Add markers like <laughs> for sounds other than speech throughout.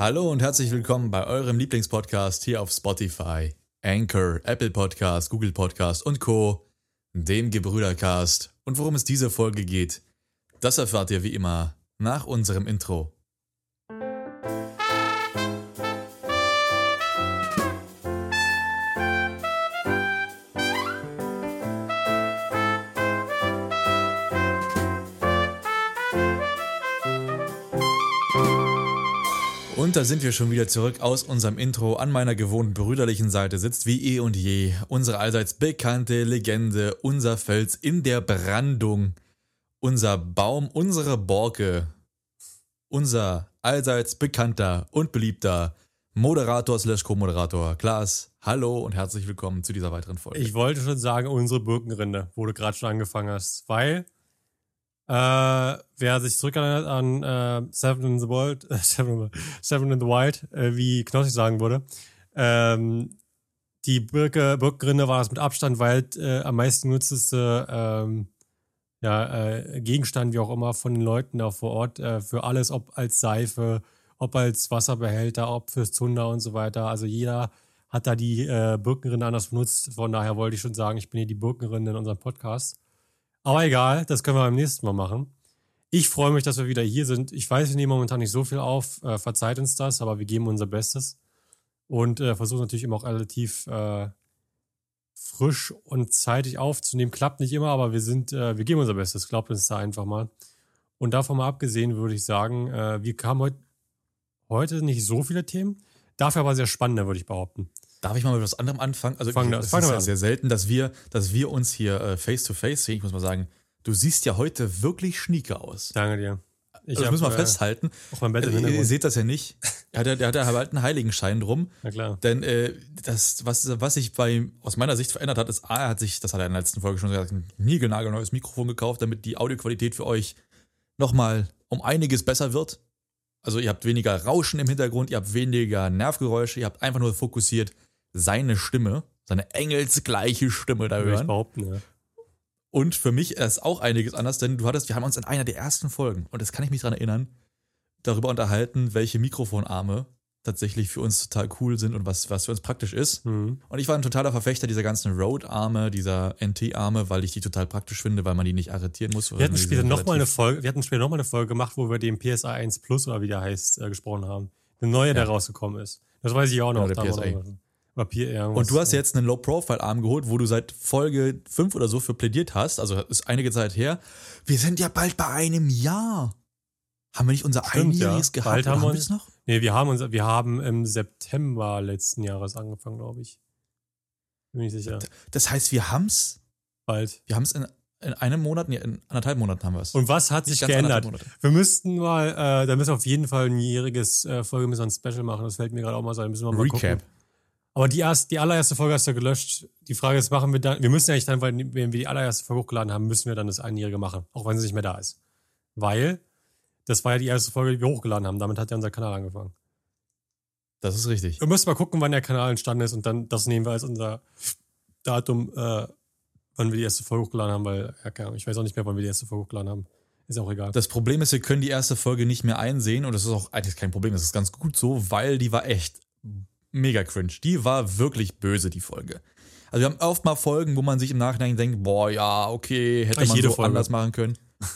Hallo und herzlich willkommen bei eurem Lieblingspodcast hier auf Spotify, Anchor, Apple Podcast, Google Podcast und Co., dem Gebrüdercast. Und worum es diese Folge geht, das erfahrt ihr wie immer nach unserem Intro. Und da sind wir schon wieder zurück aus unserem Intro. An meiner gewohnten brüderlichen Seite sitzt wie eh und je unsere allseits bekannte Legende, unser Fels in der Brandung, unser Baum, unsere Borke, unser allseits bekannter und beliebter Moderator slash Co-Moderator Klaas. Hallo und herzlich willkommen zu dieser weiteren Folge. Ich wollte schon sagen, unsere Birkenrinde, wo du gerade schon angefangen hast, weil äh, wer sich zurückerinnert an äh, Seven in the Wild, äh, <laughs> Seven, Seven in the Wild, äh, wie Knossi sagen würde, ähm, die Birke, Birkenrinde war das mit Abstand weit äh, am meisten genutzteste ähm, ja, äh, Gegenstand, wie auch immer, von den Leuten da vor Ort, äh, für alles, ob als Seife, ob als Wasserbehälter, ob fürs Zunder und so weiter. Also jeder hat da die äh, Birkenrinde anders benutzt. Von daher wollte ich schon sagen, ich bin hier die Birkenrinde in unserem Podcast. Aber egal, das können wir beim nächsten Mal machen. Ich freue mich, dass wir wieder hier sind. Ich weiß, wir nehmen momentan nicht so viel auf. Äh, verzeiht uns das, aber wir geben unser Bestes. Und äh, versuchen natürlich immer auch relativ äh, frisch und zeitig aufzunehmen. Klappt nicht immer, aber wir sind, äh, wir geben unser Bestes. Glaubt uns da einfach mal. Und davon mal abgesehen würde ich sagen, äh, wir haben heute, heute nicht so viele Themen. Dafür aber sehr spannende, würde ich behaupten. Darf ich mal mit was anderem anfangen? Also, Fang- es fang ist ja sehr selten, dass wir, dass wir uns hier äh, face to face sehen. Ich muss mal sagen, du siehst ja heute wirklich schnieke aus. Danke dir. Ich Also, das müssen wir äh, festhalten. Auch mein Bett im Äh, ihr seht das ja nicht. Er hat, der hat ja halt einen Heiligenschein drum. Na klar. Denn äh, das, was, was sich bei aus meiner Sicht verändert hat, ist, A, er hat sich, das hat er in der letzten Folge schon gesagt, ein niegelnagelneues Mikrofon gekauft, damit die Audioqualität für euch nochmal um einiges besser wird. Also ihr habt weniger Rauschen im Hintergrund, ihr habt weniger Nervgeräusche, ihr habt einfach nur fokussiert seine Stimme, seine engelsgleiche Stimme da Würde ich hören. behaupten, ja. Und für mich ist auch einiges anders, denn du hattest, wir haben uns in einer der ersten Folgen, und das kann ich mich dran erinnern, darüber unterhalten, welche Mikrofonarme tatsächlich für uns total cool sind und was, was für uns praktisch ist. Mhm. Und ich war ein totaler Verfechter dieser ganzen Rode-Arme, dieser NT-Arme, weil ich die total praktisch finde, weil man die nicht arretieren muss. Wir hatten später nochmal eine Folge, wir hatten später noch mal eine Folge gemacht, wo wir den PSA 1 Plus oder wie der heißt, äh, gesprochen haben. Eine neue, der rausgekommen ist. Das weiß ich auch noch. Ja, der haben wir PSA. noch- Oder P irgendwas. Und du hast jetzt einen Low-Profile-Arm geholt, wo du seit Folge 5 oder so für plädiert hast. Also ist einige Zeit her. Wir sind ja bald bei einem Jahr. Haben wir nicht unser Stimmt, Einjähriges ja. gehabt? Bald haben wir es noch? Nee, wir haben uns, wir haben im September letzten Jahres angefangen, glaube ich. Bin ich sicher. Das heißt, wir haben's, Bald. wir haben's in, in einem Monat, nee, in anderthalb Monaten haben wir es. Und was hat sich geändert? Wir müssten mal, äh, da müssen wir auf jeden Fall ein jähriges äh, Folge müssen wir ein Special machen. Das fällt mir gerade auch mal so ein. Müssen wir mal Recap. gucken. Aber die, erst, die allererste Folge hast du gelöscht. Die Frage ist, machen wir dann, wir müssen ja nicht dann, weil wenn wir die allererste Folge hochgeladen haben, müssen wir dann das Einjährige machen. Auch wenn sie nicht mehr da ist. Weil, das war ja die erste Folge, die wir hochgeladen haben. Damit hat ja unser Kanal angefangen. Das ist richtig. Wir müssen mal gucken, wann der Kanal entstanden ist und dann, das nehmen wir als unser Datum, äh, wann wir die erste Folge hochgeladen haben, weil, ja, ich weiß auch nicht mehr, wann wir die erste Folge hochgeladen haben. Ist auch egal. Das Problem ist, wir können die erste Folge nicht mehr einsehen und das ist auch eigentlich kein Problem, das ist ganz gut so, weil die war echt mega cringe. Die war wirklich böse, die Folge. Also wir haben oft mal Folgen, wo man sich im Nachhinein denkt, boah, ja, okay, hätte Eigentlich man jede so Folge. anders machen können. <laughs>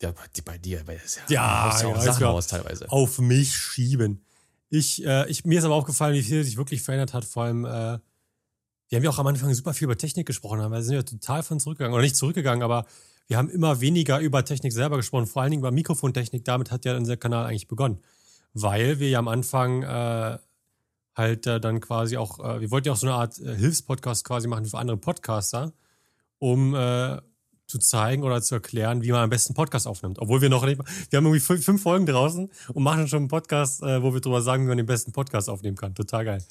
Ja, bei, die- bei dir, bei das ja, Ja, ja ja, Sachen ist raus teilweise. auf mich schieben. Ich, äh, ich, mir ist aber aufgefallen, wie viel sich wirklich verändert hat. Vor allem, äh, wir haben ja auch am Anfang super viel über Technik gesprochen, aber wir sind ja total von zurückgegangen. Oder nicht zurückgegangen, aber wir haben immer weniger über Technik selber gesprochen, vor allen Dingen über Mikrofontechnik. Damit hat ja unser Kanal eigentlich begonnen. Weil wir ja am Anfang äh, halt äh, dann quasi auch, äh, wir wollten ja auch so eine Art äh, Hilfspodcast quasi machen für andere Podcaster, um äh, zu zeigen oder zu erklären, wie man am besten Podcast aufnimmt. Obwohl wir noch nicht, wir haben irgendwie fünf, fünf Folgen draußen und machen schon einen Podcast, äh, wo wir drüber sagen, wie man den besten Podcast aufnehmen kann. Total geil.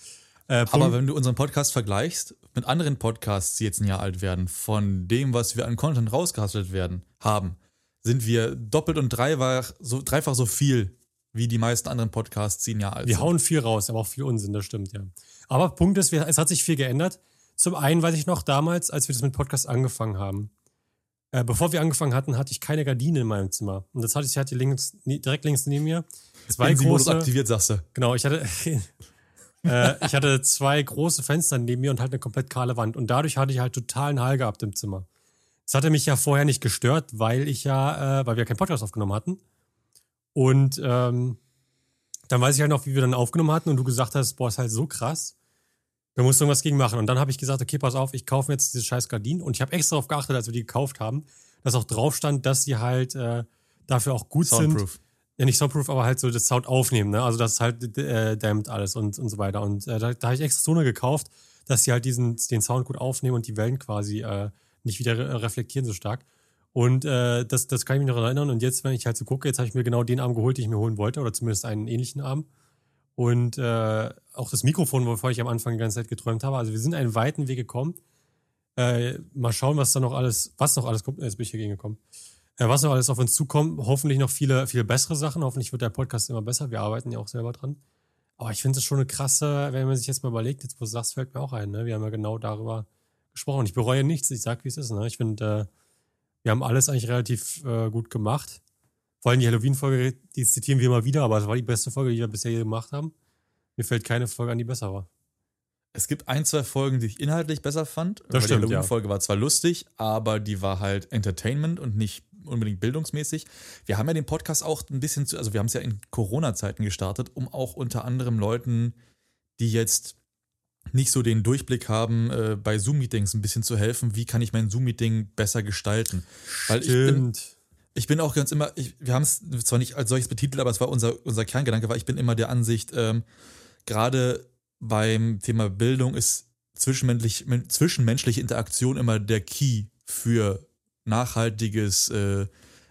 Äh, Aber wenn du unseren Podcast vergleichst mit anderen Podcasts, die jetzt ein Jahr alt werden, von dem, was wir an Content rausgehustelt werden, haben, sind wir doppelt und dreifach so, dreifach so viel wie die meisten anderen Podcasts, die ein Jahr alt wir sind. hauen viel raus, aber auch viel Unsinn, das stimmt, ja. Aber Punkt ist, es hat sich viel geändert. Zum einen weiß ich noch damals, als wir das mit Podcast angefangen haben, Äh, bevor wir angefangen hatten, hatte ich keine Gardine in meinem Zimmer. Und das hatte ich, hatte links, direkt links neben mir zwei große. aktiviert, sagst du. Genau, ich hatte, <laughs> äh, ich hatte zwei große Fenster neben mir und halt eine komplett kahle Wand. Und dadurch hatte ich halt totalen Hall gehabt im Zimmer. Das hatte mich ja vorher nicht gestört, weil ich ja, äh, weil wir keinen Podcast aufgenommen hatten. Und ähm, dann weiß ich halt noch, wie wir dann aufgenommen hatten und du gesagt hast, boah, ist halt so krass. Da musst du irgendwas gegen machen. Und dann habe ich gesagt, okay, pass auf, ich kaufe mir jetzt diese scheiß Gardinen. Und ich habe extra darauf geachtet, als wir die gekauft haben, dass auch drauf stand, dass sie halt äh, dafür auch gut Soundproof. sind. Ja, nicht Soundproof, aber halt so das Sound aufnehmen, ne? Also das halt äh, dämmt alles und, und so weiter. Und äh, da, da habe ich extra so eine gekauft, dass sie halt diesen, den Sound gut aufnehmen und die Wellen quasi äh, nicht wieder re reflektieren so stark. Und äh, das, das kann ich mich noch erinnern. Und jetzt, wenn ich halt so gucke, jetzt habe ich mir genau den Arm geholt, den ich mir holen wollte, oder zumindest einen ähnlichen Arm. Und äh, auch das Mikrofon, wovor ich am Anfang die ganze Zeit geträumt habe. Also wir sind einen weiten Weg gekommen. Äh, mal schauen, was da noch alles, was noch alles kommt. Jetzt bin ich hier gegengekommen. Äh, was noch alles auf uns zukommt. Hoffentlich noch viele, viele bessere Sachen. Hoffentlich wird der Podcast immer besser. Wir arbeiten ja auch selber dran. Aber ich finde es schon eine krasse, wenn man sich jetzt mal überlegt, jetzt wo du sagst, fällt mir auch ein. Ne? Wir haben ja genau darüber gesprochen. Ich bereue nichts. Ich sag, wie es ist. Ne? Ich finde, äh, wir haben alles eigentlich relativ äh, gut gemacht. Vor allem die Halloween-Folge, die zitieren wir immer wieder, aber es war die beste Folge, die wir bisher hier gemacht haben. Mir fällt keine Folge an, die besser war. Es gibt ein, zwei Folgen, die ich inhaltlich besser fand. Das stimmt, die Halloween-Folge ja. war zwar lustig, aber die war halt Entertainment und nicht unbedingt bildungsmäßig. Wir haben ja den Podcast auch ein bisschen zu, also wir haben es ja in Corona-Zeiten gestartet, um auch unter anderem Leuten, die jetzt nicht so den Durchblick haben, äh, bei Zoom-Meetings ein bisschen zu helfen, wie kann ich mein Zoom-Meeting besser gestalten. Weil Stimmt. ich bin, ich bin auch ganz immer, ich, wir haben es zwar nicht als solches betitelt, aber es war unser, unser Kerngedanke, weil ich bin immer der Ansicht, ähm, gerade beim Thema Bildung ist zwischenmenschlich, zwischenmenschliche Interaktion immer der Key für nachhaltiges äh,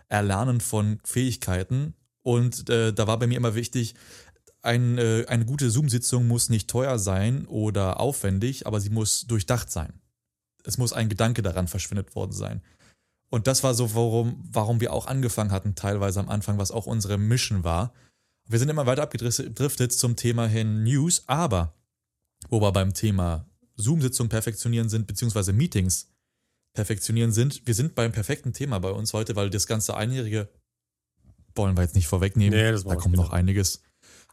Erlernen von Fähigkeiten. Und äh, da war bei mir immer wichtig, ein, äh, eine gute Zoom-Sitzung muss nicht teuer sein oder aufwendig, aber sie muss durchdacht sein. Es muss ein Gedanke daran verschwindet worden sein. Und das war so, warum, warum wir auch angefangen hatten, teilweise am Anfang, was auch unsere Mission war. Wir sind immer weiter abgedriftet zum Thema hin News, aber wo wir beim Thema Zoom-Sitzung perfektionieren sind, beziehungsweise Meetings perfektionieren sind, wir sind beim perfekten Thema bei uns heute, weil das ganze Einjährige wollen wir jetzt nicht vorwegnehmen. Nee, da kommt noch einiges.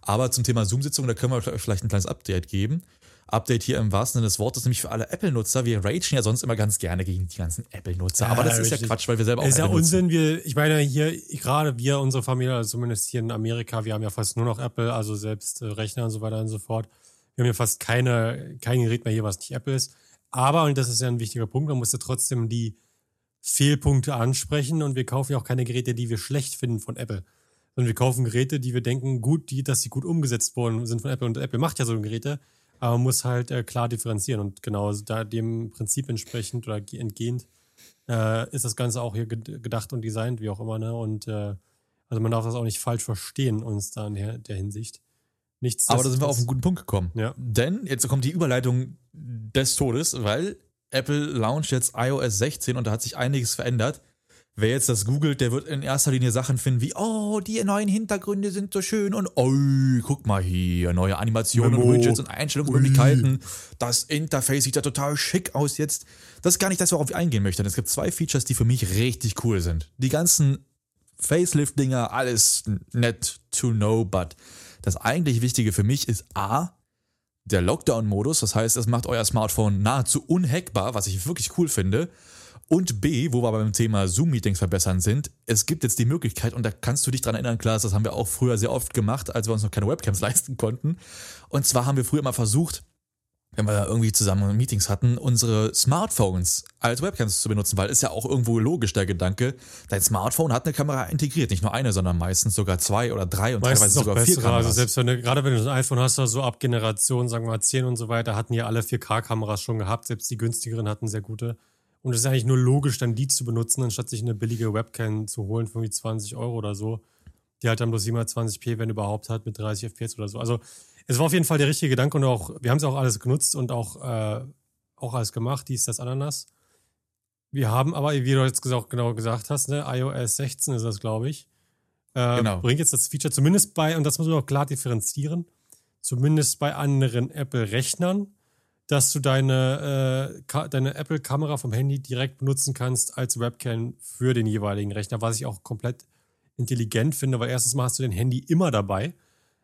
Aber zum Thema Zoom-Sitzung, da können wir vielleicht ein kleines Update geben. Update hier im wahrsten Sinne des Wortes, nämlich für alle Apple-Nutzer. Wir ragen ja sonst immer ganz gerne gegen die ganzen Apple-Nutzer. Ja, aber das richtig. ist ja Quatsch, weil wir selber auch ist Apple ja Unsinn. Wir, ich meine, hier, gerade wir, unsere Familie, also zumindest hier in Amerika, wir haben ja fast nur noch Apple, also selbst äh, Rechner und so weiter und so fort. Wir haben ja fast keine, kein Gerät mehr hier, was nicht Apple ist. Aber, und das ist ja ein wichtiger Punkt, man muss ja trotzdem die Fehlpunkte ansprechen und wir kaufen ja auch keine Geräte, die wir schlecht finden von Apple sondern wir kaufen Geräte, die wir denken, gut, die, dass sie gut umgesetzt worden sind von Apple. Und Apple macht ja so Geräte, aber man muss halt äh, klar differenzieren. Und genau da dem Prinzip entsprechend oder entgehend äh, ist das Ganze auch hier gedacht und designt, wie auch immer. Ne? Und äh, also man darf das auch nicht falsch verstehen, uns da in der, der Hinsicht. Nichts aber da sind wir auf einen guten Punkt gekommen. Ja. Denn jetzt kommt die Überleitung des Todes, weil Apple launcht jetzt iOS 16 und da hat sich einiges verändert. Wer jetzt das googelt, der wird in erster Linie Sachen finden wie, oh, die neuen Hintergründe sind so schön und oh, guck mal hier, neue Animationen Memo. und Widgets und Einstellungsmöglichkeiten. Ui. Das Interface sieht ja total schick aus jetzt. Das ist gar nicht das, worauf ich eingehen möchte. Es gibt zwei Features, die für mich richtig cool sind. Die ganzen Facelift-Dinger, alles nett to know, but das eigentlich Wichtige für mich ist A, der Lockdown-Modus. Das heißt, es macht euer Smartphone nahezu unhackbar, was ich wirklich cool finde. Und B, wo wir beim Thema Zoom-Meetings verbessern sind, es gibt jetzt die Möglichkeit, und da kannst du dich dran erinnern, Klaas, das haben wir auch früher sehr oft gemacht, als wir uns noch keine Webcams <laughs> leisten konnten. Und zwar haben wir früher mal versucht, wenn wir da irgendwie zusammen Meetings hatten, unsere Smartphones als Webcams zu benutzen, weil ist ja auch irgendwo logisch der Gedanke, dein Smartphone hat eine Kamera integriert, nicht nur eine, sondern meistens sogar zwei oder drei und meistens teilweise sogar bessere, vier Kameras. Also selbst wenn du, gerade wenn du ein iPhone hast, so ab Generation, sagen wir mal 10 und so weiter, hatten ja alle 4K-Kameras schon gehabt, selbst die günstigeren hatten sehr gute. Und es ist eigentlich nur logisch, dann die zu benutzen, anstatt sich eine billige Webcam zu holen für irgendwie 20 Euro oder so. Die halt dann bloß 720p, wenn überhaupt hat, mit 30 FPS oder so. Also es war auf jeden Fall der richtige Gedanke und auch, wir haben es auch alles genutzt und auch, äh, auch alles gemacht, dies, das, Ananas. Wir haben aber, wie du jetzt auch genau gesagt hast, ne, iOS 16 ist das, glaube ich. Äh, genau. Bringt jetzt das Feature zumindest bei, und das muss man auch klar differenzieren, zumindest bei anderen Apple-Rechnern dass du deine, äh, deine Apple-Kamera vom Handy direkt benutzen kannst als Webcam für den jeweiligen Rechner, was ich auch komplett intelligent finde, weil erstens mal hast du dein Handy immer dabei.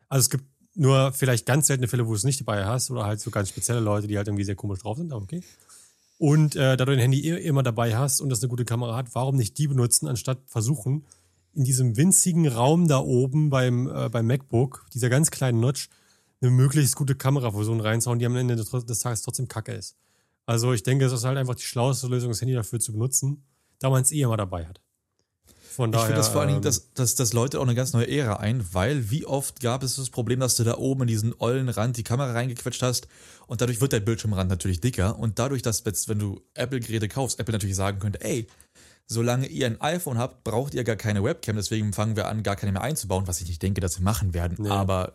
Also es gibt nur vielleicht ganz seltene Fälle, wo du es nicht dabei hast oder halt so ganz spezielle Leute, die halt irgendwie sehr komisch drauf sind, aber okay. Und äh, da du dein Handy immer dabei hast und das eine gute Kamera hat, warum nicht die benutzen, anstatt versuchen, in diesem winzigen Raum da oben beim, äh, beim MacBook, dieser ganz kleinen Notch, eine möglichst gute Kamerafusion reinzuhauen, die am Ende des, Tages trotzdem kacke ist. Also ich denke, es ist halt einfach die schlauste Lösung, das Handy dafür zu benutzen, da man es eh immer dabei hat. Von Ich daher. finde das vor allen Dingen, ähm, dass, dass das Leute auch eine ganz neue Ära ein, weil wie oft gab es das Problem, dass du da oben in diesen ollen Rand die Kamera reingequetscht hast und dadurch wird dein Bildschirmrand natürlich dicker und dadurch, dass jetzt, wenn du Apple-Geräte kaufst, Apple natürlich sagen könnte, ey, solange ihr ein iPhone habt, braucht ihr gar keine Webcam, deswegen fangen wir an, gar keine mehr einzubauen, was ich nicht denke, dass sie machen werden. Nee. Aber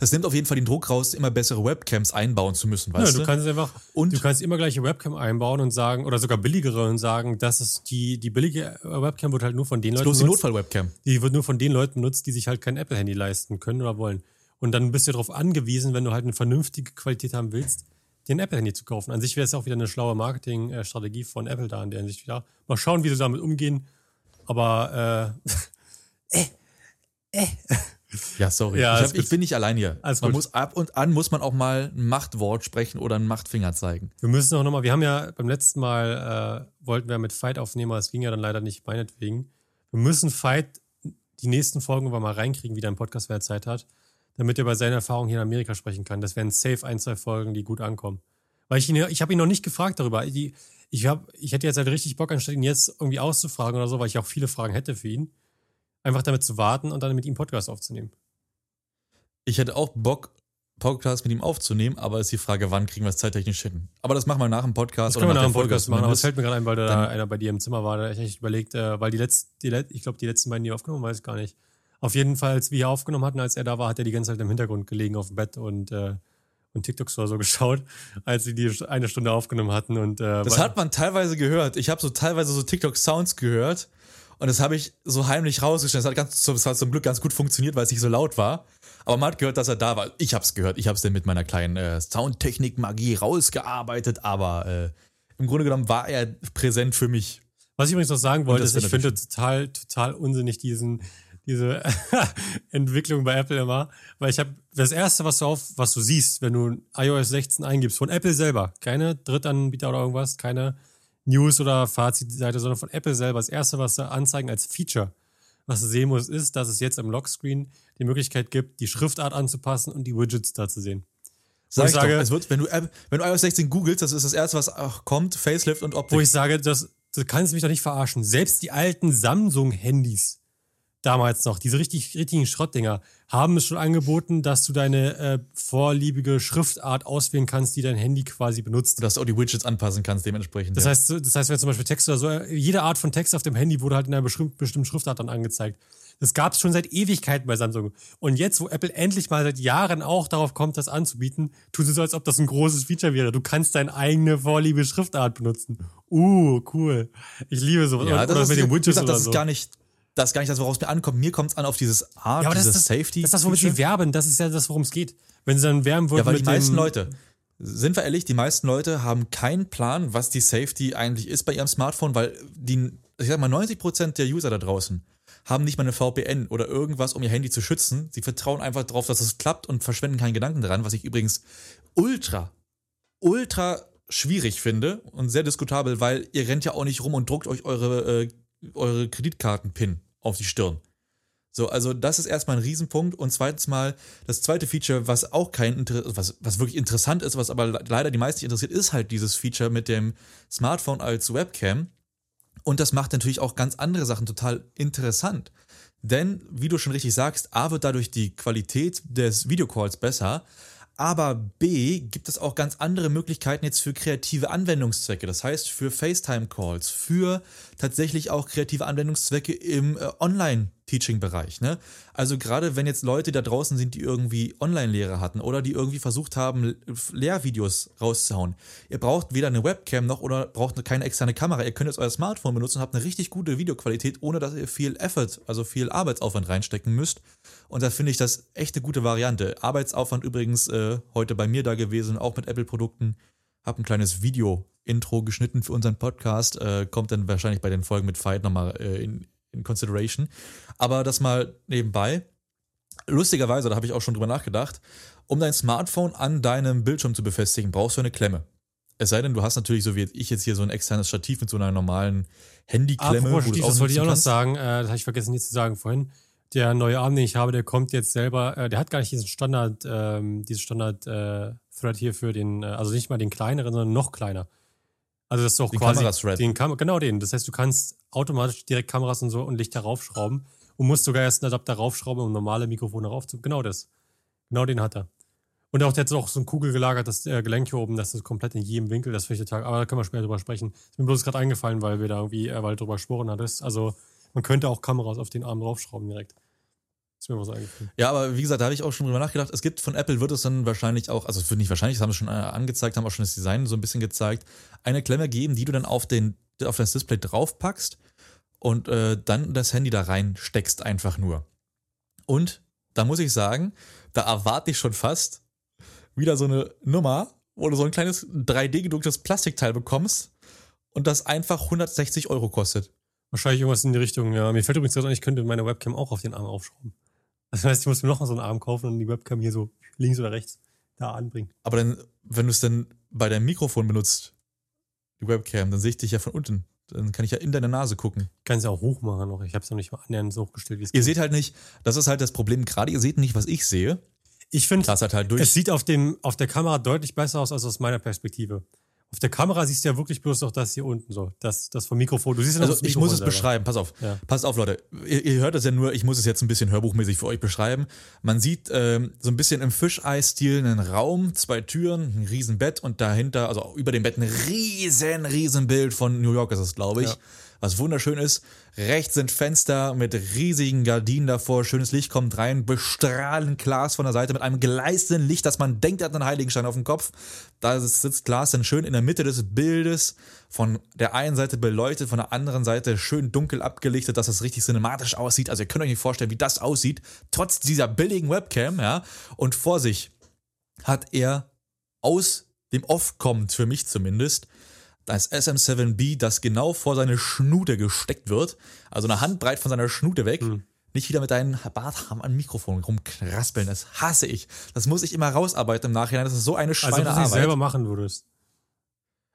das nimmt auf jeden Fall den Druck raus, immer bessere Webcams einbauen zu müssen, Ja, weißt du du? kannst einfach, Und- du kannst immer gleiche Webcam einbauen und sagen, oder sogar billigere und sagen, dass es die, die billige Webcam wird halt nur von den Leuten Bloß die Notfall-Webcam. die wird nur von den Leuten benutzt, die sich halt kein Apple-Handy leisten können oder wollen. Und dann bist du darauf angewiesen, wenn du halt eine vernünftige Qualität haben willst, dir ein Apple-Handy zu kaufen. An sich wäre es auch wieder eine schlaue Marketingstrategie von Apple da in der Hinsicht wieder. Mal schauen, wie sie damit umgehen. Aber äh, <laughs> Ja, sorry. Ja, ich, hab, ich bin nicht allein hier. Alles Man gut. muss ab und an muss man auch mal ein Machtwort sprechen oder einen Machtfinger zeigen. wir müssen auch nochmal, wir haben ja beim letzten Mal, äh, wollten wir mit Fight aufnehmen, aber es ging ja dann leider nicht meinetwegen. Wir müssen Fight die nächsten Folgen aber mal reinkriegen, wie dein Podcast, wer er Zeit hat, damit er über seine Erfahrungen hier in Amerika sprechen kann. Das wären safe ein, zwei Folgen, die gut ankommen. Weil ich ihn, ich habe ihn noch nicht gefragt darüber. Die, ich, hab, ich hätte jetzt halt richtig Bock, anstatt ihn jetzt irgendwie auszufragen oder so, weil ich auch viele Fragen hätte für ihn, einfach damit zu warten und dann mit ihm Podcast aufzunehmen. Ich hätte auch Bock, Podcast mit ihm aufzunehmen, aber ist die Frage, wann kriegen wir es zeittechnisch hin? Aber das machen wir nach dem Podcast Das können wir nach dem Podcast machen, aber es fällt mir gerade ein, weil da einer bei dir im Zimmer war, da ich echt überlegt, äh, weil die letzten, die, ich glaube, die letzten beiden, die aufgenommen, weiß ich gar nicht. Auf jeden Fall, als wir hier aufgenommen hatten, als er da war, hat er die ganze Zeit im Hintergrund gelegen auf dem Bett und, äh, und TikToks oder so <laughs> geschaut, als sie die eine Stunde aufgenommen hatten und äh, Das hat man teilweise gehört. Ich habe so teilweise so TikTok-Sounds gehört und das habe ich so heimlich rausgestellt. Das hat, ganz, das hat zum Glück ganz gut funktioniert, weil es nicht so laut war. Aber man hat gehört, dass er da war. Ich habe es gehört. Ich habe es dann mit meiner kleinen äh, Soundtechnik-Magie rausgearbeitet, aber äh, im Grunde genommen war er präsent für mich. Was ich übrigens noch sagen wollte, ist, ich finde total, total unsinnig diesen, diese <laughs> Entwicklung bei Apple immer, weil ich habe das erste, was du auf, was du siehst, wenn du iOS 16 eingibst, von Apple selber, keine Drittanbieter oder irgendwas, keine News oder Fazitseite, sondern von Apple selber. Das erste, was sie anzeigen als Feature, was du sehen musst, ist, dass es jetzt im Lockscreen die Möglichkeit gibt, die Schriftart anzupassen und die Widgets da zu sehen. Sag ich ich, sage- doch, es wird, wenn du, wenn du iOS 16 googelst, das ist das erste, was kommt, Facelift und Optik. Wo ich sage, das, du kannst mich doch nicht verarschen. Selbst die alten Samsung-Handys, damals noch, diese richtig, richtigen Schrottdinger, haben es schon angeboten, dass du deine äh, vorliebige Schriftart auswählen kannst, die dein Handy quasi benutzt. dass du auch die Widgets anpassen kannst dementsprechend. Das ja. heißt, das heißt, wenn zum Beispiel Text oder so, äh, jede Art von Text auf dem Handy wurde halt in einer bestimmten, Schriftart dann angezeigt. Das gab es schon seit Ewigkeiten bei Samsung. Und jetzt, wo Apple endlich mal seit Jahren auch darauf kommt, das anzubieten, tut es so, als ob das ein großes Feature wäre. Du kannst deine eigene vorliebe Schriftart benutzen. Uh, cool. Ich liebe sowas. Ja, oder das oder ist, mit den Widgets gesagt, oder das ist gar nicht, das ist gar nicht das, woraus es mir ankommt. Mir kommt es an auf dieses Art, ja, aber dieses das, Safety. das ist das, womit sie werben. Das ist ja das, worum es geht. Wenn sie dann werben würden Ja, weil die meisten Leute, sind wir ehrlich, die meisten Leute haben keinen Plan, was die Safety eigentlich ist bei ihrem Smartphone, weil die, ich sag mal, 90% der User da draußen haben nicht mal eine VPN oder irgendwas, um ihr Handy zu schützen. Sie vertrauen einfach darauf, dass es klappt und verschwenden keinen Gedanken daran, was ich übrigens ultra, ultra schwierig finde und sehr diskutabel, weil ihr rennt ja auch nicht rum und druckt euch eure, äh, eure Kreditkarten-Pin auf die Stirn. So, also das ist erstmal ein Riesenpunkt. Und zweitens mal, das zweite Feature, was auch kein Inter was, was wirklich interessant ist, was aber le- leider die meisten interessiert, ist halt dieses Feature mit dem Smartphone als Webcam. Und das macht natürlich auch ganz andere Sachen total interessant. Denn, wie du schon richtig sagst, A wird dadurch die Qualität des Videocalls besser, aber B gibt es auch ganz andere Möglichkeiten jetzt für kreative Anwendungszwecke. Das heißt, für FaceTime-Calls, für tatsächlich auch kreative Anwendungszwecke im äh, Online-Teaching-Bereich. Ne? Also gerade wenn jetzt Leute da draußen sind, die irgendwie Online-Lehre hatten oder die irgendwie versucht haben, Lehrvideos rauszuhauen. Ihr braucht weder eine Webcam noch oder braucht keine externe Kamera. Ihr könnt jetzt euer Smartphone benutzen und habt eine richtig gute Videoqualität, ohne dass ihr viel Effort, also viel Arbeitsaufwand reinstecken müsst. Und da finde ich das echt eine gute Variante. Arbeitsaufwand übrigens äh, heute bei mir da gewesen, auch mit Apple-Produkten. habe ein kleines Video-Intro geschnitten für unseren Podcast. Äh, kommt dann wahrscheinlich bei den Folgen mit Fight nochmal äh, in, in Consideration. Aber das mal nebenbei. Lustigerweise, da habe ich auch schon drüber nachgedacht, um dein Smartphone an deinem Bildschirm zu befestigen, brauchst du eine Klemme. Es sei denn, du hast natürlich, so wie ich jetzt hier, so ein externes Stativ mit so einer normalen Handyklemme. Stativ, das wollte ich auch noch sagen, äh, das habe ich vergessen hier zu sagen vorhin. Der neue Arm, den ich habe, der kommt jetzt selber, äh, der hat gar nicht diesen Standard, ähm, diesen Standard äh, Thread hier für den, äh, also nicht mal den kleineren, sondern noch kleiner. Also das ist doch den quasi Kamerathread. den Kam genau den. Das heißt, du kannst automatisch direkt Kameras und so und Lichter raufschrauben und musst sogar erst einen Adapter raufschrauben, um normale Mikrofone raufzu. Genau das. Genau den hat er. Und auch der hat auch so ein kugelgelagertes äh, Gelenk hier oben, das ist komplett in jedem Winkel, das ich total, aber da können wir später drüber sprechen. Ist mir bloß gerade eingefallen, weil wir da irgendwie, äh, weil drüber gesprochen hattest. Also man könnte auch Kameras auf den Arm draufschrauben direkt. Ist mir was eingefallen. Ja, aber wie gesagt, da habe ich auch schon drüber nachgedacht. Es gibt von Apple wird es dann wahrscheinlich auch, also es wird nicht wahrscheinlich, das haben wir schon äh, angezeigt, haben auch schon das Design so ein bisschen gezeigt, eine Klemme geben, die du dann auf den auf das Display draufpackst und äh, dann das Handy da reinsteckst einfach nur. Und da muss ich sagen, da erwarte ich schon fast wieder so eine Nummer, wo du so ein kleines 3D gedrucktes Plastikteil bekommst und das einfach 160 Euro kostet. Wahrscheinlich irgendwas in die Richtung, ja. Mir fällt übrigens gerade ein, ich könnte meine Webcam auch auf den Arm aufschrauben. Das heißt, ich muss mir noch so einen Arm kaufen und die Webcam hier so links oder rechts da anbringen. Aber dann, wenn du es dann bei deinem Mikrofon benutzt, die Webcam, dann sehe ich dich ja von unten. Dann kann ich ja in deine Nase gucken. Ich kann es ja auch hoch machen noch. Ich habe es noch nicht mal annähernd so hochgestellt, wie es Ihr seht halt nicht, das ist halt das Problem, gerade ihr seht nicht, was ich sehe. Ich finde, halt es sieht auf, dem, auf der Kamera deutlich besser aus als aus meiner Perspektive. Auf der Kamera siehst du ja wirklich bloß noch das hier unten so. Das, das vom Mikrofon. Du siehst ja noch Also das ich muss es selber. beschreiben, pass auf. Ja. Passt auf, Leute. Ihr, ihr hört es ja nur, ich muss es jetzt ein bisschen hörbuchmäßig für euch beschreiben. Man sieht ähm, so ein bisschen im Fischei-Stil einen Raum, zwei Türen, ein riesen Bett und dahinter, also über dem Bett ein riesen, riesen Bild von New York ist es, glaube ich. Ja. Was wunderschön ist. Rechts sind Fenster mit riesigen Gardinen davor. Schönes Licht kommt rein. Bestrahlend Glas von der Seite mit einem gleißenden Licht, dass man denkt, er hat einen Heiligenstein auf dem Kopf. Da sitzt Glas dann schön in der Mitte des Bildes. Von der einen Seite beleuchtet, von der anderen Seite schön dunkel abgelichtet, dass das richtig cinematisch aussieht. Also ihr könnt euch nicht vorstellen, wie das aussieht. Trotz dieser billigen Webcam, ja. Und vor sich hat er aus dem Off kommt, für mich zumindest, das SM7B, das genau vor seine Schnute gesteckt wird. Also eine Handbreit von seiner Schnute weg. Hm. Nicht wieder mit deinen Barthaaren am Mikrofon rumkraspeln. Das hasse ich. Das muss ich immer rausarbeiten im Nachhinein. Das ist so eine Also, ob du es Schweinearbeit. selber machen würdest.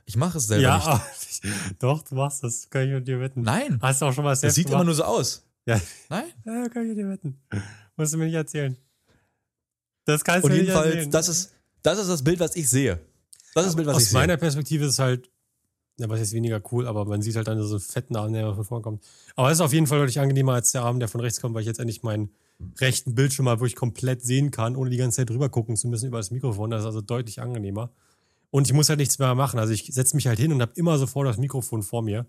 ich mache es selber ja, nicht. doch, du machst das. Kann ich mit dir wetten. Nein, Hast du auch schon mal das selbst sieht immer gemacht? nur so aus. Ja. Nein. <laughs> ja, kann ich mit dir wetten. Musst du mir nicht erzählen. Das kannst Und du mir nicht erzählen. das ist, das ist das Bild, was ich sehe. Das ist das Bild, was Aus ich sehe. meiner Perspektive ist es halt, ja, was ist weniger cool, aber man sieht halt dann so einen fetten Arm, der von vorne kommt. Aber es ist auf jeden Fall deutlich angenehmer als der Arm, der von rechts kommt, weil ich jetzt endlich meinen rechten Bildschirm mal wirklich komplett sehen kann, ohne die ganze Zeit drüber gucken zu müssen über das Mikrofon. Das ist also deutlich angenehmer. Und ich muss halt nichts mehr machen. Also ich setze mich halt hin und habe immer sofort das Mikrofon vor mir.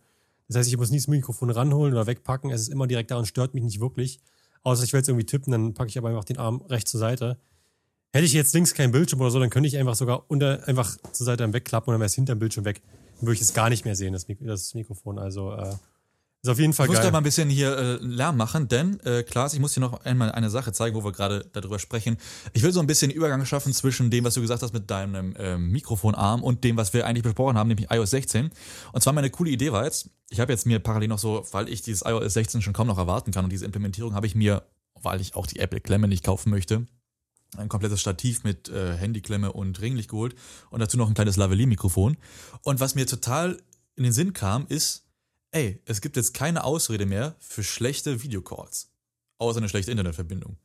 Das heißt, ich muss nie das Mikrofon ranholen oder wegpacken. Es ist immer direkt da und stört mich nicht wirklich. Außer ich will jetzt irgendwie tippen, dann packe ich aber einfach den Arm rechts zur Seite. Hätte ich jetzt links keinen Bildschirm oder so, dann könnte ich einfach sogar unter, einfach zur Seite wegklappen und dann wäre es hinterm Bildschirm weg. Würde ich es gar nicht mehr sehen, das, Mik das Mikrofon. Also äh, ist auf jeden Fall Ich muss geil. gleich mal ein bisschen hier äh, Lärm machen, denn, äh, Klaas, ich muss dir noch einmal eine Sache zeigen, wo wir gerade darüber sprechen. Ich will so ein bisschen Übergang schaffen zwischen dem, was du gesagt hast mit deinem ähm, Mikrofonarm und dem, was wir eigentlich besprochen haben, nämlich iOS 16. Und zwar meine coole Idee war jetzt, ich habe jetzt mir parallel noch so, weil ich dieses iOS 16 schon kaum noch erwarten kann und diese Implementierung habe ich mir, weil ich auch die Apple-Klemme nicht kaufen möchte, ein komplettes Stativ mit äh, Handyklemme und Ringlicht geholt und dazu noch ein kleines Lavalier-Mikrofon. Und was mir total in den Sinn kam, ist, ey, es gibt jetzt keine Ausrede mehr für schlechte Videocalls. Außer eine schlechte Internetverbindung.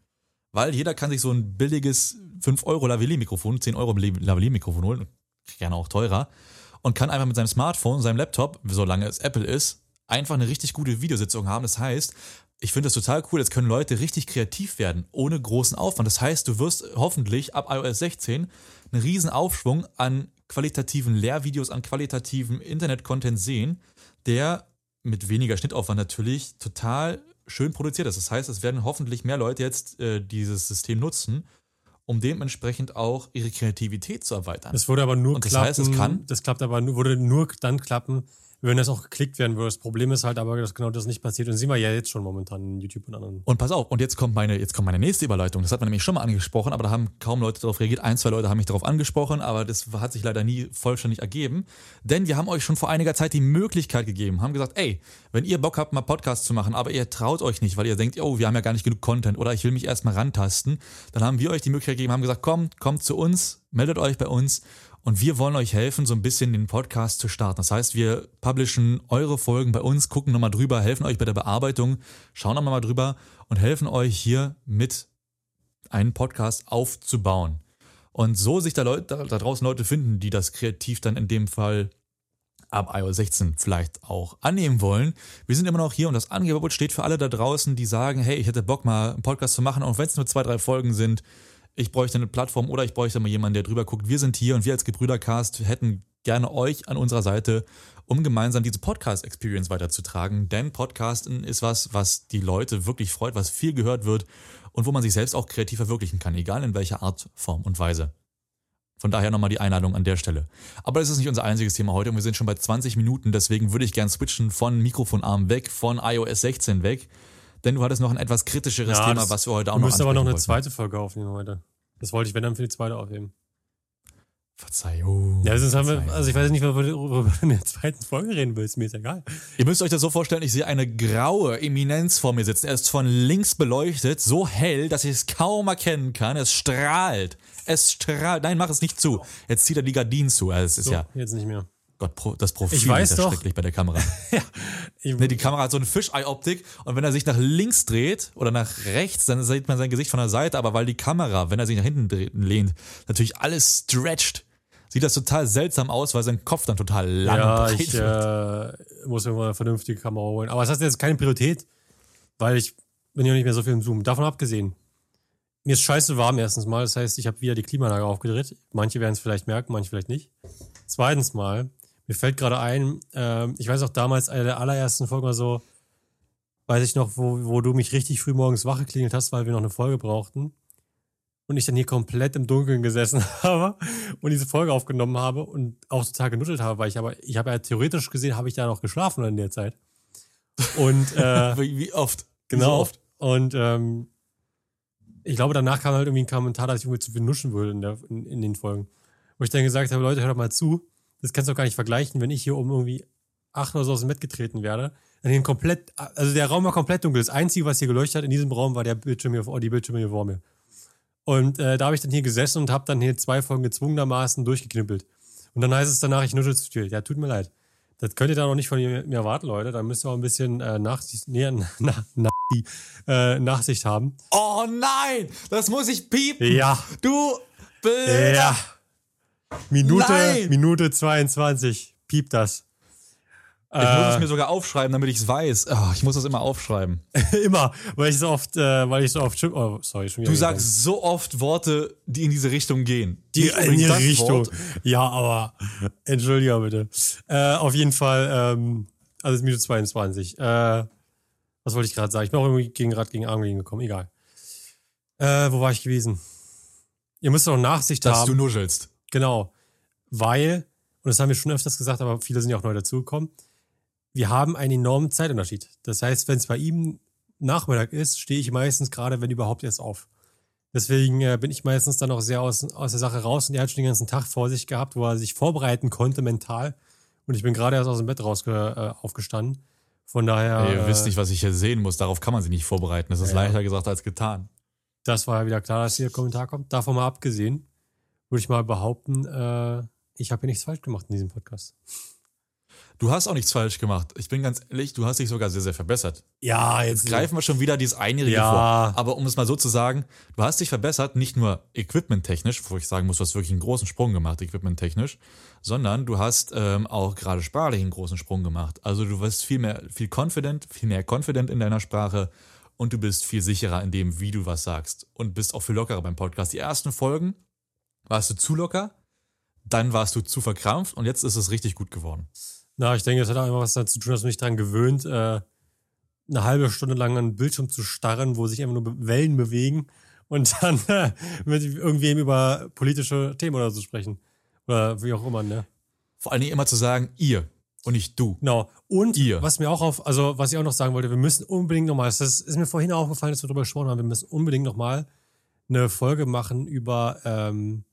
Weil jeder kann sich so ein billiges 5 Euro Lavalier-Mikrofon, 10 Euro Lavalier-Mikrofon holen, gerne auch teurer, und kann einfach mit seinem Smartphone, seinem Laptop, solange es Apple ist, einfach eine richtig gute Videositzung haben. Das heißt, ich finde das total cool. Jetzt können Leute richtig kreativ werden, ohne großen Aufwand. Das heißt, du wirst hoffentlich ab iOS 16 einen riesen Aufschwung an qualitativen Lehrvideos, an qualitativen Internet-Content sehen, der mit weniger Schnittaufwand natürlich total schön produziert ist. Das heißt, es werden hoffentlich mehr Leute jetzt äh, dieses System nutzen, um dementsprechend auch ihre Kreativität zu erweitern. Das würde aber nur Und das klappen. heißt, es kann- Das klappt aber nur, würde nur dann klappen, wenn das auch geklickt werden würde. Das Problem ist halt aber, dass genau das nicht passiert. Und sehen wir ja jetzt schon momentan in YouTube und anderen. Und pass auf, und jetzt kommt meine, jetzt kommt meine nächste Überleitung. Das hat man nämlich schon mal angesprochen, aber da haben kaum Leute darauf reagiert. Ein, zwei Leute haben mich darauf angesprochen, aber das hat sich leider nie vollständig ergeben. Denn wir haben euch schon vor einiger Zeit die Möglichkeit gegeben, haben gesagt, ey, wenn ihr Bock habt, mal Podcast zu machen, aber ihr traut euch nicht, weil ihr denkt, oh, wir haben ja gar nicht genug Content oder ich will mich erstmal rantasten, dann haben wir euch die Möglichkeit gegeben, haben gesagt, komm, kommt zu uns, meldet euch bei uns und wir wollen euch helfen, so ein bisschen den Podcast zu starten. Das heißt, wir publishen eure Folgen bei uns, gucken nochmal drüber, helfen euch bei der Bearbeitung, schauen nochmal mal drüber und helfen euch hier mit einen Podcast aufzubauen. Und so sich da, Leute, da draußen Leute finden, die das kreativ dann in dem Fall ab iOS 16 vielleicht auch annehmen wollen. Wir sind immer noch hier und das Angebot steht für alle da draußen, die sagen, hey, ich hätte Bock mal einen Podcast zu machen, auch wenn es nur zwei, drei Folgen sind. Ich bräuchte eine Plattform oder ich bräuchte mal jemanden, der drüber guckt. Wir sind hier und wir als Gebrüdercast hätten gerne euch an unserer Seite, um gemeinsam diese Podcast-Experience weiterzutragen. Denn Podcasten ist was, was die Leute wirklich freut, was viel gehört wird und wo man sich selbst auch kreativ verwirklichen kann, egal in welcher Art, Form und Weise. Von daher nochmal die Einladung an der Stelle. Aber das ist nicht unser einziges Thema heute und wir sind schon bei 20 Minuten, deswegen würde ich gern switchen von Mikrofonarm weg, von iOS 16 weg. Denn du hattest noch ein etwas kritischeres Ja, Thema, was wir heute auch noch müssen aber noch eine wollten. zweite Folge aufnehmen heute. Das wollte ich, wenn dann für die zweite aufheben. Verzeihung. Ja, sonst haben wir, also ich weiß nicht, worüber du in der zweiten Folge reden willst, mir ist egal. Ihr müsst euch das so vorstellen, ich sehe eine graue Eminenz vor mir sitzen. Er ist von links beleuchtet, so hell, dass ich es kaum erkennen kann. Es strahlt. Es strahlt. Nein, mach es nicht zu. Jetzt zieht er die Gardinen zu. Also es ist So, ja, jetzt nicht mehr. Gott, das Profil Ich weiß ist ja schrecklich bei der Kamera. <laughs> Ich, Ne, die Kamera hat so eine Fischei-Optik und wenn er sich nach links dreht oder nach rechts, dann sieht man sein Gesicht von der Seite, aber weil die Kamera, wenn er sich nach hinten dreht, lehnt, natürlich alles stretcht, sieht das total seltsam aus, weil sein Kopf dann total lang ja, breit ich wird. äh, muss mir mal eine vernünftige Kamera holen. Aber es hat jetzt keine Priorität, weil ich bin ja nicht mehr so viel im Zoom. Davon abgesehen, mir ist scheiße warm erstens mal. Das heißt, ich habe wieder die Klimaanlage aufgedreht. Manche werden es vielleicht merken, manche vielleicht nicht. Zweitens mal, mir fällt gerade ein, ähm, ich weiß auch damals, eine der allerersten Folgen oder so, weiß ich noch, wo, wo du mich richtig früh morgens wach geklingelt hast, weil wir noch eine Folge brauchten. Und ich dann hier komplett im Dunkeln gesessen <laughs> habe und diese Folge aufgenommen habe und auch total genuddelt habe, weil ich aber, ich habe ja theoretisch gesehen, habe ich da noch geschlafen in der Zeit. Und <laughs> äh, Wie, wie oft? Genau. So oft. Und ähm, ich glaube, danach kam halt irgendwie ein Kommentar, dass ich irgendwie zu viel nuschen würde in, der, in, in den Folgen. Wo ich dann gesagt habe, Leute, hört doch mal zu. Das kannst du doch gar nicht vergleichen, wenn ich hier um irgendwie acht oder so aus dem Bett getreten werde. Dann den komplett, also der Raum war komplett dunkel. Das Einzige, was hier geleuchtet hat in diesem Raum, war der Bildschirm hier, vor- die Bildschirme hier vor mir. Und äh, da habe ich dann hier gesessen und habe dann hier zwei Folgen gezwungenermaßen durchgeknüppelt. Und dann heißt es danach, ich nuschel zu viel. Ja, tut mir leid. Das könnt ihr da noch nicht von mir, erwarten, Leute. Da müsst ihr auch ein bisschen äh, Nachsicht, nee, <laughs> na, na, äh, Nachsicht haben. Oh nein, das muss ich piepen. Ja. Du Blöder. Ja. Minute, Nein. Minute 22. Piep das. Ich muss es Äh, mir sogar aufschreiben, damit ich es weiß. Ah, ich muss das immer aufschreiben. <laughs> immer, weil ich so oft, äh, weil ich so oft, oh, sorry, schon wieder Du gegangen. sagst so oft Worte, die in diese Richtung gehen. die in die Richtung. Wort. Ja, aber entschuldige bitte. Äh, auf jeden Fall, ähm, also es ist Minute 22. Äh, was wollte ich gerade sagen? Ich bin auch irgendwie gegen Rad gegen Arm gekommen, egal. Äh, wo war ich gewesen? Ihr müsst doch Nachsicht Dass haben. du nuschelst. Genau. Weil, und das haben wir schon öfters gesagt, aber viele sind ja auch neu dazugekommen, wir haben einen enormen Zeitunterschied. Das heißt, wenn es bei ihm Nachmittag ist, stehe ich meistens gerade, wenn überhaupt, erst auf. Deswegen äh, bin ich meistens dann auch sehr aus, aus der Sache raus und er hat schon den ganzen Tag vor sich gehabt, wo er sich vorbereiten konnte mental. Und ich bin gerade erst aus dem Bett raus äh, aufgestanden. Von daher, Ey, ihr äh, wisst nicht, was ich hier sehen muss. Darauf kann man sich nicht vorbereiten. Das ist leichter gesagt als getan. das war ja wieder klar, dass hier der Kommentar kommt. Davon mal abgesehen, würde ich mal behaupten, äh, ich habe hier nichts falsch gemacht in diesem Podcast. Du hast auch nichts falsch gemacht. Ich bin ganz ehrlich, du hast dich sogar sehr, sehr verbessert. Ja, jetzt Greifen wir schon wieder dieses Einjährige Ja. vor. Aber um es mal so zu sagen, du hast dich verbessert, nicht nur equipmenttechnisch, wo ich sagen muss, du hast wirklich einen großen Sprung gemacht, equipmenttechnisch, sondern du hast ähm, auch gerade sprachlich einen großen Sprung gemacht. Also du wirst viel mehr, viel confident, viel mehr confident in deiner Sprache und du bist viel sicherer in dem, wie du was sagst und bist auch viel lockerer beim Podcast. Die ersten Folgen warst du zu locker, dann warst du zu verkrampft und jetzt ist es richtig gut geworden. Na, ich denke, es hat auch immer was damit zu tun, dass man sich daran gewöhnt, äh, eine halbe Stunde lang an den Bildschirm zu starren, wo sich einfach nur Wellen bewegen und <laughs> dann äh, mit irgendwem über politische Themen oder so sprechen. Oder wie auch immer, ne? Vor allen Dingen immer zu sagen, ihr. Und nicht du. Genau. Und Ihr. was mir auch auf, also was ich auch noch sagen wollte, wir müssen unbedingt nochmal, das ist mir vorhin aufgefallen, dass wir darüber gesprochen haben, wir müssen unbedingt nochmal eine Folge machen über ähm,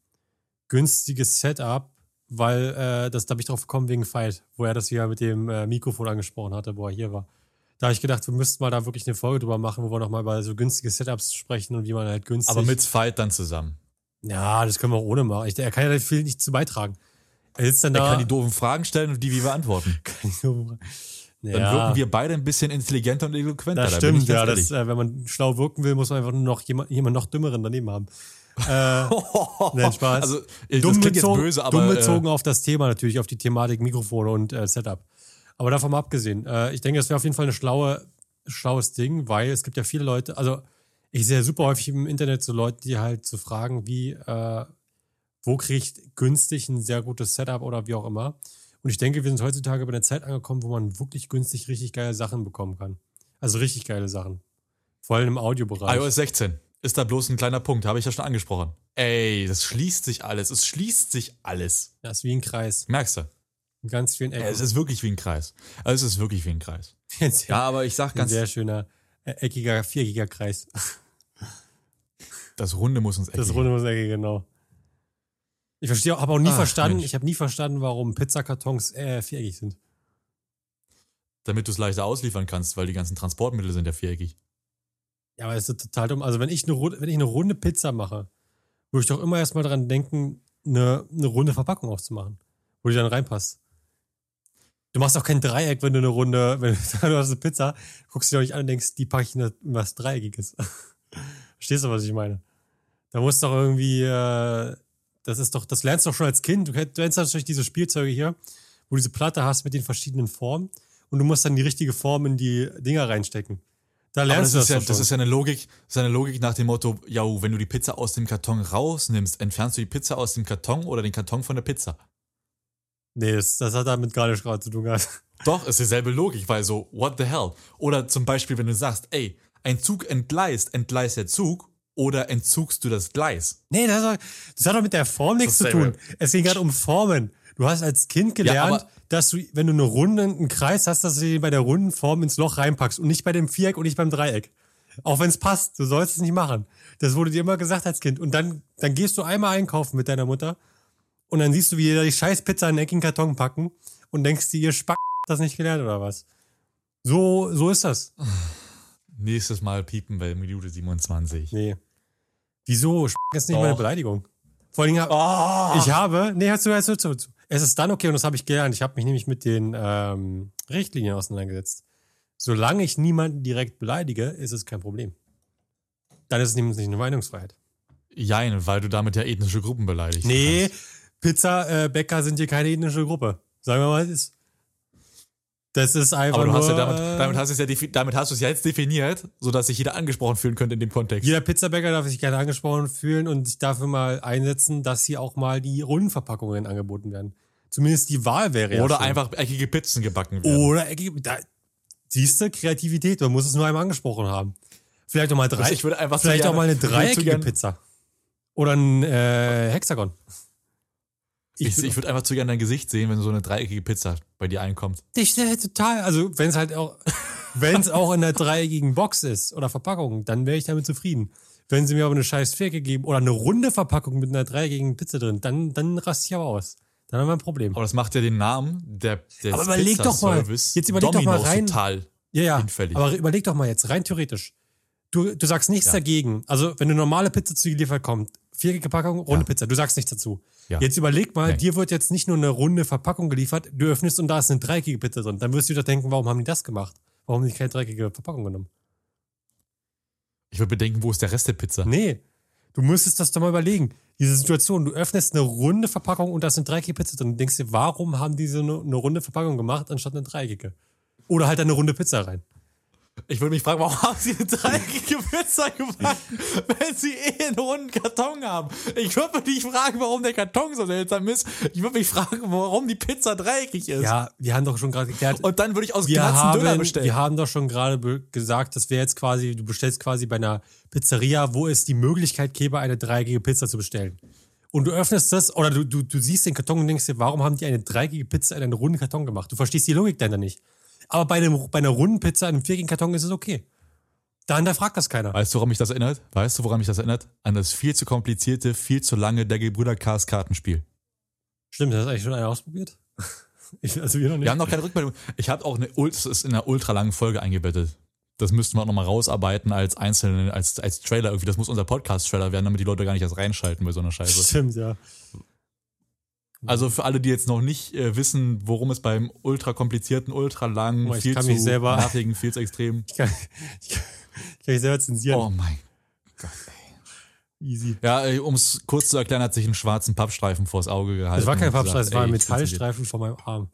günstiges Setup, weil äh, das, da bin ich drauf gekommen wegen Fight, wo er das hier mit dem äh, Mikrofon angesprochen hatte, wo er hier war. Da habe ich gedacht, wir müssten mal da wirklich eine Folge drüber machen, wo wir nochmal über so günstige Setups sprechen und wie man halt günstig. Aber mit Fight dann zusammen. Ja, das können wir auch ohne machen. Ich, er kann ja da viel nicht zu beitragen. Er sitzt dann Er da. kann die doofen Fragen stellen und die wir beantworten. <laughs> Dann Dann wirken wir beide ein bisschen intelligenter und eloquenter. Das da stimmt, ganz ja. Das, äh, wenn man schlau wirken will, muss man einfach nur noch jemand, jemand noch dümmeren daneben haben. Äh, <laughs> nein, Spaß. Also, das dumm klingt jetzt bezogen, böse, aber. dumm äh, bezogen auf das Thema natürlich, auf die Thematik Mikrofone und äh, Setup. Aber davon mal abgesehen, äh, ich denke, das wäre auf jeden Fall ein schlaue, schlaues Ding, weil es gibt ja viele Leute, also ich sehe super häufig im Internet so Leute, die halt so fragen, wie, äh, wo kriege ich günstig ein sehr gutes Setup oder wie auch immer. Und ich denke, wir sind heutzutage bei einer Zeit angekommen, wo man wirklich günstig richtig geile Sachen bekommen kann. Also richtig geile Sachen. Vor allem im Audiobereich. iOS 16 ist da bloß ein kleiner Punkt, habe ich ja schon angesprochen. Ey, das schließt sich alles. Es schließt sich alles. Das ist wie ein Kreis. Merkst du? In ganz vielen Ja, Ecken. es ist wirklich wie ein Kreis. Also es ist wirklich wie ein Kreis. <laughs> Ein sehr, Ja, aber ich sag ein ganz, sehr schöner, äh, eckiger, viereckiger Kreis. das Runde muss uns Das eckig. runde muss eckig, genau. Ich verstehe, habe auch nie Ach, verstanden, Mensch. ich habe nie verstanden, warum Pizzakartons äh, viereckig sind. Damit du es leichter ausliefern kannst, weil die ganzen Transportmittel sind ja viereckig. Ja, aber es ist total dumm. Also wenn ich eine, wenn ich eine runde Pizza mache, würde ich doch immer erstmal dran denken, eine, eine runde Verpackung aufzumachen, wo die dann reinpasst. Du machst auch kein Dreieck, wenn du eine runde, <laughs> wenn du hast eine Pizza, guckst du dir doch nicht an und denkst, die packe ich in was Dreieckiges. <laughs> Verstehst du, was ich meine? Da muss doch irgendwie, äh, das ist doch, das lernst du doch schon als Kind. Du du lernst natürlich diese Spielzeuge hier, wo du diese Platte hast mit den verschiedenen Formen und du musst dann die richtige Form in die Dinger reinstecken. Da Aber lernst das, du ist ja, das ist ja eine Logik, das ist eine Logik nach dem Motto, ja, wenn du die Pizza aus dem Karton rausnimmst, entfernst du die Pizza aus dem Karton oder den Karton von der Pizza. Nee, das, das hat damit gar nichts gerade zu tun gehabt. Doch, ist dieselbe Logik, weil so, what the hell? Oder zum Beispiel, wenn du sagst, ey, ein Zug entgleist, entgleist der Zug oder entzugst du das Gleis? Nee, das hat, das hat doch mit der Form nichts zu tun. Es ging gerade um Formen. Du hast als Kind gelernt, aber- dass du, wenn du eine Runde, einen Kreis hast, dass du den bei der runden Form ins Loch reinpackst und nicht bei dem Viereck und nicht beim Dreieck. Auch wenn es passt, du sollst es nicht machen. Das wurde dir immer gesagt als Kind. Und dann, dann gehst du einmal einkaufen mit deiner Mutter und dann siehst du, wie da die scheiß Pizza in einen eckigen Karton packen und denkst dir, ihr Spack das nicht gelernt oder was? So, so ist das. <sighs> Nächstes Mal piepen bei Minute 27. Nee. Wieso? Spack ist nicht Doch. mal eine Beleidigung. Vor allem, Oh, Ich habe, nee, hör zu, hör zu, hör zu, hör zu. Es ist dann okay und das habe ich gelernt. Ich habe mich nämlich mit den ähm, Richtlinien auseinandergesetzt. Solange ich niemanden direkt beleidige, ist es kein Problem. Dann ist es nämlich nicht eine Meinungsfreiheit. Jein, weil du damit ja ethnische Gruppen beleidigst. Nee, Pizzabäcker sind hier keine ethnische Gruppe. Sagen wir mal, es ist. Das ist einfach Aber du nur, hast ja damit, damit hast du es ja, damit hast du es ja jetzt definiert, sodass sich jeder angesprochen fühlen könnte in dem Kontext. Jeder Pizzabäcker darf sich gerne angesprochen fühlen und sich dafür mal einsetzen, dass hier auch mal die Rundenverpackungen angeboten werden. Zumindest die Wahl wäre ja Oder schön. einfach eckige Pizzen gebacken werden. Oder eckige- da, siehst du, Kreativität, man muss es nur einmal angesprochen haben. Vielleicht auch mal drei, Also ich würde einfach vielleicht auch mal eine dreieckige Pizza. Oder ein äh, Hexagon. Ich, ich würde einfach zu gerne dein Gesicht sehen, wenn so eine dreieckige Pizza bei dir einkommt. Ich äh, total, also wenn es halt auch, <laughs> wenn es auch in einer dreieckigen Box ist oder Verpackung, dann wäre ich damit zufrieden. Wenn sie mir aber eine scheiß Vierecke geben oder eine runde Verpackung mit einer dreieckigen Pizza drin, dann, dann raste ich aber aus. Dann haben wir ein Problem. Aber das macht ja den Namen der, des Aber überleg doch mal, jetzt überleg doch mal rein- total. Ja, ja. Hinfällig. Aber überleg doch mal jetzt, rein theoretisch. Du, du sagst nichts Ja. dagegen. Also, wenn eine normale Pizza zu dir kommt, viereckige Packung, runde Ja. Pizza, du sagst nichts dazu. Ja. Jetzt überleg mal, Nee. dir wird jetzt nicht nur eine runde Verpackung geliefert, du öffnest und da ist eine dreieckige Pizza drin. Dann wirst du wieder denken, warum haben die das gemacht? Warum haben die keine dreieckige Verpackung genommen? Ich würde bedenken, wo ist der Rest der Pizza? Nee. Du müsstest das doch mal überlegen. Diese Situation, du öffnest eine runde Verpackung und da ist eine dreieckige Pizza drin. Du denkst dir, warum haben die so eine, eine runde Verpackung gemacht, anstatt eine dreieckige? Oder halt eine runde Pizza rein. Ich würde mich fragen, warum haben sie eine dreieckige Pizza gebacken, wenn sie eh einen runden Karton haben? Ich würde mich nicht fragen, warum der Karton so seltsam ist. Ich würde mich fragen, warum die Pizza dreieckig ist. Ja, wir haben doch schon gerade geklärt. Und dann würde ich aus Glatzen Döner bestellen. wir haben doch schon gerade gesagt, dass wir jetzt quasi, du bestellst quasi bei einer Pizzeria, wo es die Möglichkeit gäbe, eine dreieckige Pizza zu bestellen. und du öffnest das oder du, du, du siehst den Karton und denkst dir, warum haben die eine dreieckige Pizza in einen runden Karton gemacht? Du verstehst die Logik dahinter nicht. Aber bei, einem, bei einer runden Pizza in einem viereckigen Karton ist es okay. Da hinterfragt das keiner. Weißt du, woran mich das erinnert? Weißt du, woran mich das erinnert? An das viel zu komplizierte, viel zu lange der Gebrüder Cars Kartenspiel. Stimmt, hast du eigentlich schon einer ausprobiert? <laughs> Ich, also wir noch nicht. Wir haben noch keine Rückmeldung. Ich habe auch eine, das ist in einer ultra langen Folge eingebettet. Das müssten wir auch nochmal rausarbeiten als einzelne, als, als Trailer irgendwie. Das muss unser Podcast-Trailer werden, damit die Leute gar nicht erst reinschalten bei so einer Scheiße. Stimmt, ja. Also für alle, die jetzt noch nicht äh, wissen, worum es beim ultra komplizierten, ultra langen, ich viel kann zu mich selber- nervigen, viel zu extrem. Ich kann, ich kann, ich kann mich selber zensieren. Oh mein. Easy. Ja, um es kurz zu erklären, hat sich einen schwarzen Pappstreifen vors Auge gehalten. Das war kein Pappstreifen, es war ein ey. Metallstreifen vor meinem Arm.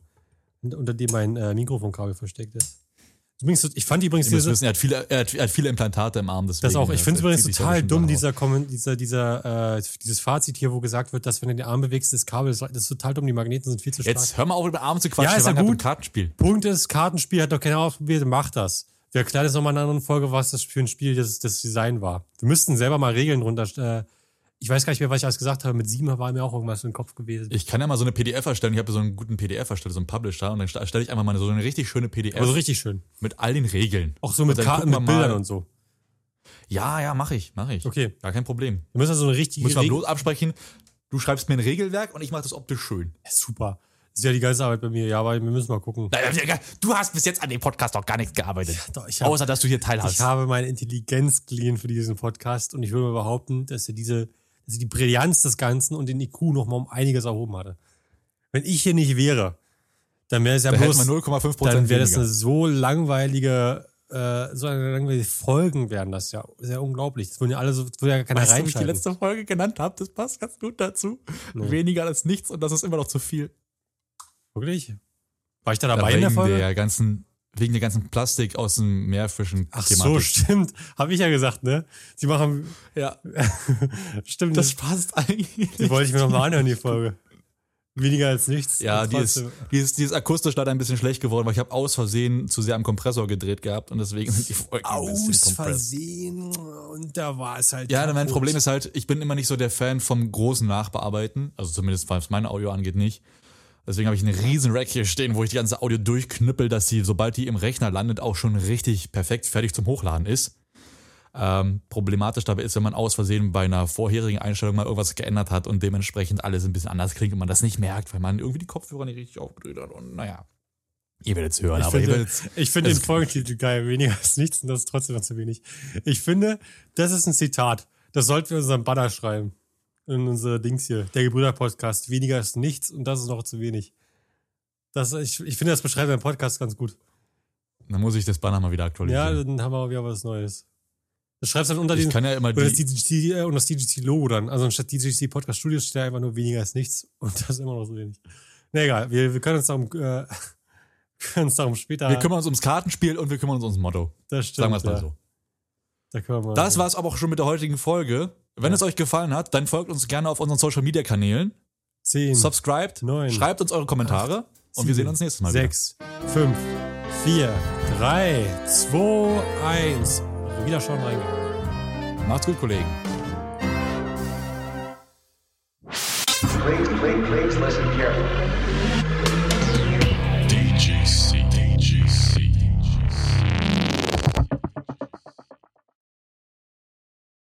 Unter dem mein äh, Mikrofonkabel versteckt ist. Übrigens, ich fand übrigens diese, wissen, er hat, viele, er, hat, er hat viele Implantate im Arm. Deswegen, das auch. Ich finde es das übrigens total dumm, dieser, dieser, dieser, äh, dieses Fazit hier, wo gesagt wird, dass wenn du den Arm bewegst, das Kabel, das ist total dumm, die Magneten sind viel zu stark. Jetzt hör mal auf, über Arm zu quatschen. Ja, ist ja gut. Kartenspiel. Punkt ist, Kartenspiel hat noch keiner ausprobiert, macht das. Wir erklären jetzt nochmal in einer anderen Folge, was das für ein Spiel das, das Design war. Wir müssten selber mal Regeln runter. Äh, ich weiß gar nicht mehr, was ich alles gesagt habe. Mit sieben war mir auch irgendwas in den Kopf gewesen. Ich kann ja mal so eine PDF erstellen. Ich habe so einen guten PDF erstellt, so einen Publisher. Und dann erstelle ich einfach mal so eine richtig schöne PDF Aber so richtig schön. mit all den Regeln. Auch so mit Karten, wir mit Bildern und so. Ja, ja, mache ich, mache ich. Okay. Gar kein Problem. Wir müssen also eine richtige man Regel. bloß absprechen. Du schreibst mir ein Regelwerk und ich mache das optisch schön. Ja, super. Das ist ja die ganze Arbeit bei mir. Ja, aber wir müssen mal gucken. Du hast bis jetzt an dem Podcast noch gar nichts gearbeitet. Doch, ich hab- Außer, dass du hier teilhast. Ich habe meine Intelligenz geliehen für diesen Podcast und ich würde mal behaupten, dass er diese, dass die Brillanz des Ganzen und den IQ noch mal um einiges erhoben hatte. Wenn ich hier nicht wäre, dann wäre es ja da bloß, wir 0,5 dann wäre das eine so langweilige, äh, so eine langweilige Folgen wären das ja. Sehr unglaublich. Das würden ja alle so, das würde ja keiner Weißt du, wie ich die reinschalten. letzte Folge genannt habe? Das passt ganz gut dazu. Weniger als nichts und das ist immer noch zu viel. Wirklich? War ich da dabei wegen in der Folge? der ganzen, wegen der ganzen Plastik aus dem Meerfischen. Ach so, stimmt. Habe ich ja gesagt, ne? Sie machen, <laughs> Ja, <laughs> stimmt. das passt eigentlich. die wollte ich mir noch mal anhören, die Folge. Weniger als nichts. Ja, die ist, die, ist, die ist akustisch leider ein bisschen schlecht geworden, weil ich habe aus Versehen zu sehr am Kompressor gedreht gehabt und deswegen sind die Folgen ein bisschen aus. Versehen und da war es halt. Ja, mein. Problem ist halt, ich bin immer nicht so der Fan vom großen Nachbearbeiten, also zumindest was mein Audio angeht nicht. Deswegen habe ich einen riesen Rack hier stehen, wo ich die ganze Audio durchknüppel, dass sie, sobald die im Rechner landet, auch schon richtig perfekt fertig zum Hochladen ist. Ähm, problematisch dabei ist, wenn man aus Versehen bei einer vorherigen Einstellung mal irgendwas geändert hat und dementsprechend alles ein bisschen anders klingt und man das nicht merkt, weil man irgendwie die Kopfhörer nicht richtig aufgedreht hat und naja. Ihr werdet es hören, Ich aber ihr finde, ich finde den Folgentitel geil, weniger als nichts und das ist trotzdem noch zu wenig. Ich finde, das ist ein Zitat. Das sollten wir in unserem Banner schreiben. In unser Dings hier. Der Gebrüder-Podcast. Weniger ist nichts und das ist noch zu wenig. Das, ich, ich finde, das beschreibt den Podcast ganz gut. Dann muss ich das Banner mal wieder Ja, aktualisieren. dann haben wir wieder was Neues. Das schreibst du dann unter ich den, kann ja immer oder das die, DGC, äh, und das DGC-Logo dann. Also anstatt DGC Podcast Studios steht da einfach nur weniger als nichts und das ist immer noch so wenig. Na egal, wir, wir können uns darum, äh, <laughs> können uns darum später. wir kümmern uns ums Kartenspiel und wir kümmern uns ums Motto. das stimmt, Sagen wir es mal ja. so. Da wir Das war's aber auch schon mit der heutigen Folge. Wenn Ja. es euch gefallen hat, dann folgt uns gerne auf unseren Social Media Kanälen. Zehn, Subscribed, neun, schreibt uns eure Kommentare und wir sieben, sehen uns nächstes Mal wieder. sechs, fünf, vier, drei, zwei, eins. Wieder schon reingehauen. Macht's gut, Kollegen. Please, please, please listen carefully.